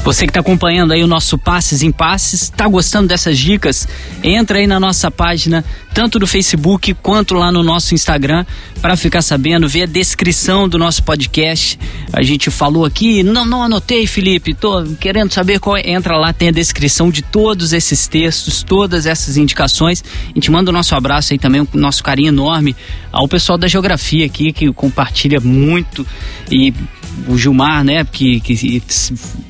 Você que está acompanhando aí o nosso Passes em Passes, está gostando dessas dicas? Entra aí na nossa página, tanto do Facebook quanto lá no nosso Instagram, para ficar sabendo, ver a descrição do nosso podcast. A gente falou aqui, não, não anotei, Felipe, tô querendo saber qual é. Entra lá, tem a descrição de todos esses textos, todas essas indicações. A gente manda o nosso abraço aí também, o nosso carinho enorme ao pessoal da geografia aqui, que compartilha muito e o Gilmar, né, que, que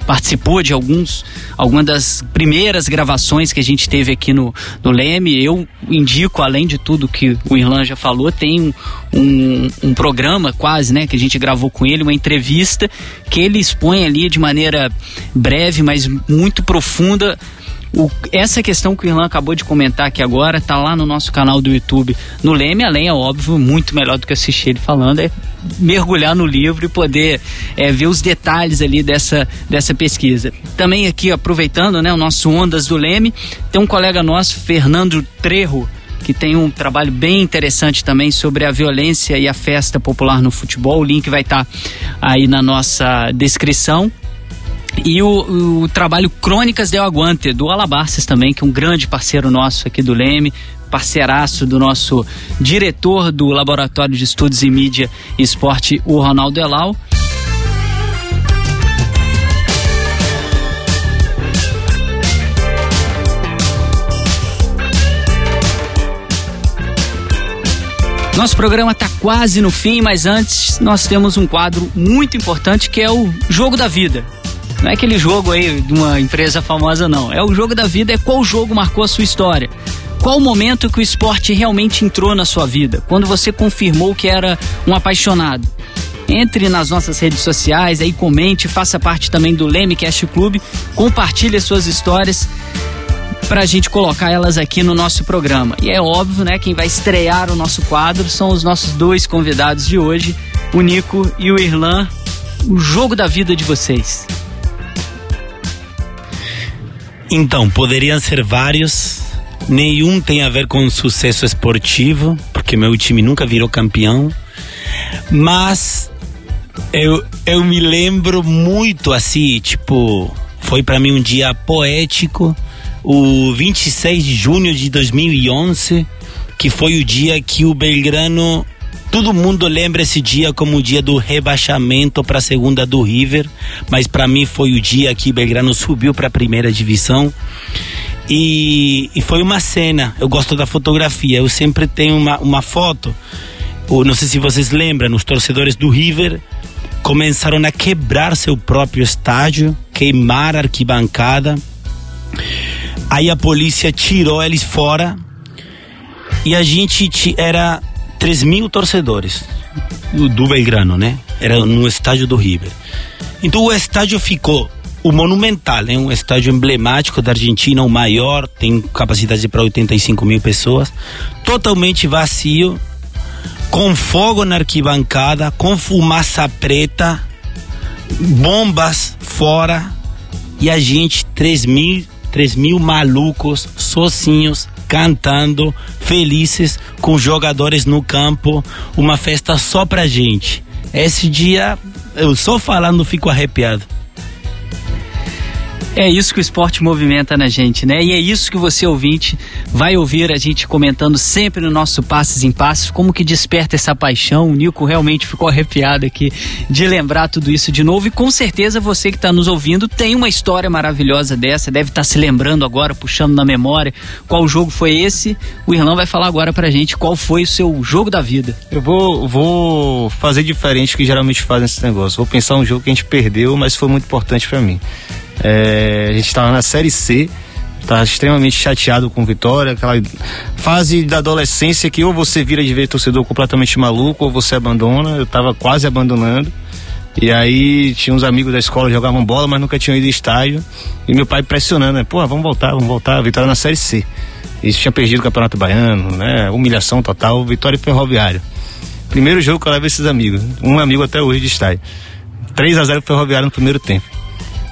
participou de alguns, algumas das primeiras gravações que a gente teve aqui no, no Leme. Eu indico, além de tudo que o Irlan já falou, tem um, um, programa quase, né, que a gente gravou com ele, uma entrevista que ele expõe ali de maneira breve, mas muito profunda. O, essa questão que o Irlan acabou de comentar aqui agora tá lá no nosso canal do YouTube no Leme, além, é óbvio, muito melhor do que assistir ele falando, é mergulhar no livro e poder é, ver os detalhes ali dessa, dessa pesquisa. Também aqui, aproveitando né, o nosso Ondas do Leme, tem um colega nosso, Fernando Trejo, que tem um trabalho bem interessante também sobre a violência e a festa popular no futebol. O link vai estar tá aí na nossa descrição. E o, o, trabalho Crônicas del Aguante, do Alabarces também, que é um grande parceiro nosso aqui do Leme, parceiraço do nosso diretor do Laboratório de Estudos em Mídia e Esporte, o Ronaldo Elau. Nosso programa está quase no fim, mas antes nós temos um quadro muito importante que é o Jogo da Vida. Não é aquele jogo aí de uma empresa famosa, não. É o jogo da vida, é qual jogo marcou a sua história. Qual o momento que o esporte realmente entrou na sua vida? Quando você confirmou que era um apaixonado? Entre nas nossas redes sociais, aí comente, faça parte também do Lemecast Clube, compartilhe as suas histórias para a gente colocar elas aqui no nosso programa. E é óbvio, né, quem vai estrear o nosso quadro são os nossos dois convidados de hoje, o Nico e o Irlan. O jogo da vida de vocês. Então, poderiam ser vários. Nenhum tem a ver com sucesso esportivo, porque meu time nunca virou campeão. Mas eu, eu me lembro muito assim, tipo, foi para mim um dia poético, o 26 de junho de 2011, que foi o dia que o Belgrano Todo mundo lembra esse dia como o dia do rebaixamento para a segunda do River, mas para mim foi o dia que Belgrano subiu para a primeira divisão. E, e, foi uma cena. Eu gosto da fotografia. Eu sempre tenho uma, uma foto. Ou, não sei se vocês lembram, os torcedores do River começaram a quebrar seu próprio estádio, queimar a arquibancada. Aí a polícia tirou eles fora e a gente era 3 mil torcedores do, Belgrano, né? Era no estádio do River. Então o estádio ficou o Monumental, é um estádio emblemático da Argentina, o maior, tem capacidade para 85 mil pessoas, totalmente vazio, com fogo na arquibancada, com fumaça preta, bombas fora e a gente, 3 mil, 3 mil malucos, sozinhos, cantando, felizes, com jogadores no campo, uma festa só pra gente. Esse dia, eu só falando fico arrepiado. É isso que o esporte movimenta na gente, né? E é isso que você, ouvinte, vai ouvir a gente comentando sempre no nosso Passes em Passes, como que desperta essa paixão. O Nico realmente ficou arrepiado aqui de lembrar tudo isso de novo. E com certeza você que está nos ouvindo tem uma história maravilhosa dessa, deve estar tá se lembrando agora, puxando na memória qual jogo foi esse. O Irlão vai falar agora pra gente qual foi o seu jogo da vida. Eu vou, vou fazer diferente que geralmente fazem esse negócio. Vou pensar um jogo que a gente perdeu, mas foi muito importante para mim. É, a gente estava na Série C, tá extremamente chateado com Vitória, aquela fase da adolescência que ou você vira de ver torcedor completamente maluco ou você abandona. Eu estava quase abandonando. E aí tinha uns amigos da escola que jogavam bola, mas nunca tinham ido ao estádio. E meu pai pressionando, né? Pô, vamos voltar, vamos voltar. Vitória na Série C. Isso tinha perdido o Campeonato Baiano, né? Humilhação total, Vitória Ferroviário. Primeiro jogo que eu levo esses amigos. Um amigo até hoje de estádio. 3 a 0 Ferroviário no primeiro tempo.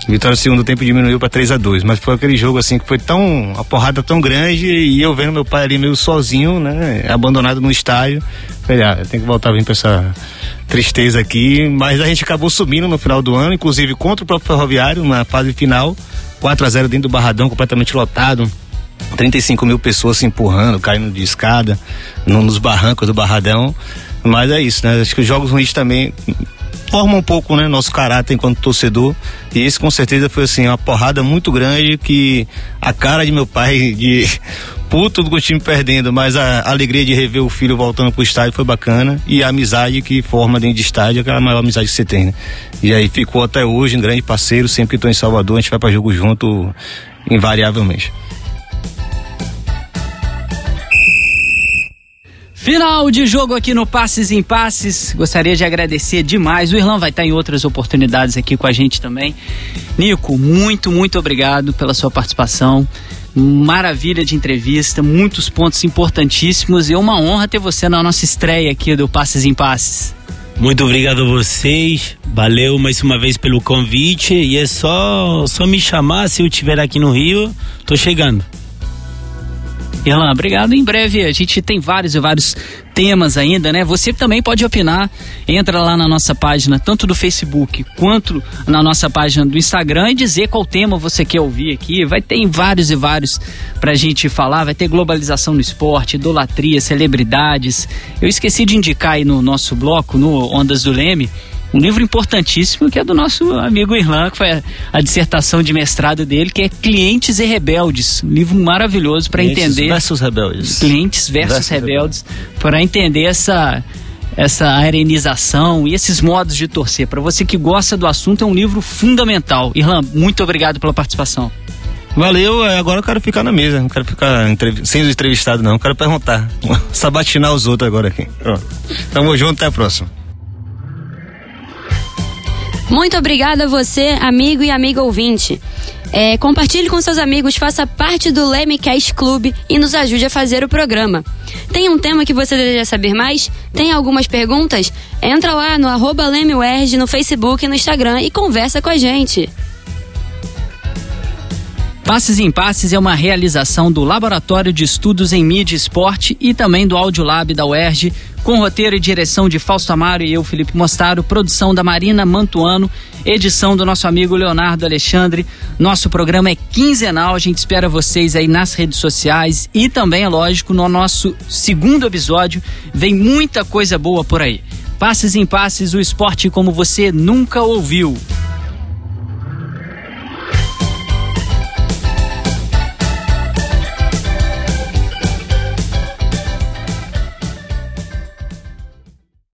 Vitória no segundo tempo diminuiu para 3 a 2 mas foi aquele jogo assim que foi tão. a porrada tão grande e eu vendo meu pai ali meio sozinho, né? Abandonado no estádio. Falei, ah, eu tenho que voltar a vir pra essa tristeza aqui. Mas a gente acabou subindo no final do ano, inclusive contra o próprio Ferroviário, na fase final. 4 a 0 dentro do Barradão, completamente lotado. 35 mil pessoas se empurrando, caindo de escada, no, nos barrancos do Barradão. Mas é isso, né? Acho que os jogos ruins também forma um pouco, né, nosso caráter enquanto torcedor. E esse com certeza foi assim, uma porrada muito grande que a cara de meu pai de puto com o time perdendo, mas a alegria de rever o filho voltando pro estádio foi bacana e a amizade que forma dentro de estádio, aquela maior amizade que você tem, né? E aí ficou até hoje um grande parceiro, sempre que estou em Salvador, a gente vai para jogo junto invariavelmente. Final de jogo aqui no Passes em Passes. Gostaria de agradecer demais. O Irlão vai estar em outras oportunidades aqui com a gente também. Nico, muito, muito obrigado pela sua participação. Maravilha de entrevista, muitos pontos importantíssimos e é uma honra ter você na nossa estreia aqui do Passes em Passes. Muito obrigado a vocês. Valeu mais uma vez pelo convite e é só só me chamar se eu estiver aqui no Rio, tô chegando. Irlan, obrigado. Em breve a gente tem vários e vários temas ainda, né? Você também pode opinar. Entra lá na nossa página, tanto do Facebook quanto na nossa página do Instagram e dizer qual tema você quer ouvir aqui. Vai ter vários e vários pra gente falar. Vai ter globalização no esporte, idolatria, celebridades. Eu esqueci de indicar aí no nosso bloco, no Ondas do Leme, um livro importantíssimo que é do nosso amigo Irlan, que foi a, a dissertação de mestrado dele, que é Clientes e Rebeldes. Um livro maravilhoso para entender. Versus Rebeldes. Clientes versus, versus Rebeldes, para entender essa essa arenização e esses modos de torcer. Para você que gosta do assunto, é um livro fundamental. Irlan, muito obrigado pela participação. Valeu, é, agora eu quero ficar na mesa, não quero ficar sem os entrevistados não, eu quero perguntar, sabatinar os outros agora aqui. Tamo junto, até a próxima. Muito obrigada a você, amigo e amiga ouvinte. É, compartilhe com seus amigos, faça parte do Lemecast Club e nos ajude a fazer o programa. Tem um tema que você deseja saber mais? Tem algumas perguntas? Entra lá no arroba no Facebook e no Instagram e conversa com a gente. Passes em Passes é uma realização do Laboratório de Estudos em Mídia e Esporte e também do Audiolab da UERJ, com roteiro e direção de Fausto Amaro e eu, Felipe Mostaro, produção da Marina Mantuano, edição do nosso amigo Leonardo Alexandre. Nosso programa é quinzenal, a gente espera vocês aí nas redes sociais e também, é lógico, no nosso segundo episódio. Vem muita coisa boa por aí. Passes em Passes, o esporte como você nunca ouviu.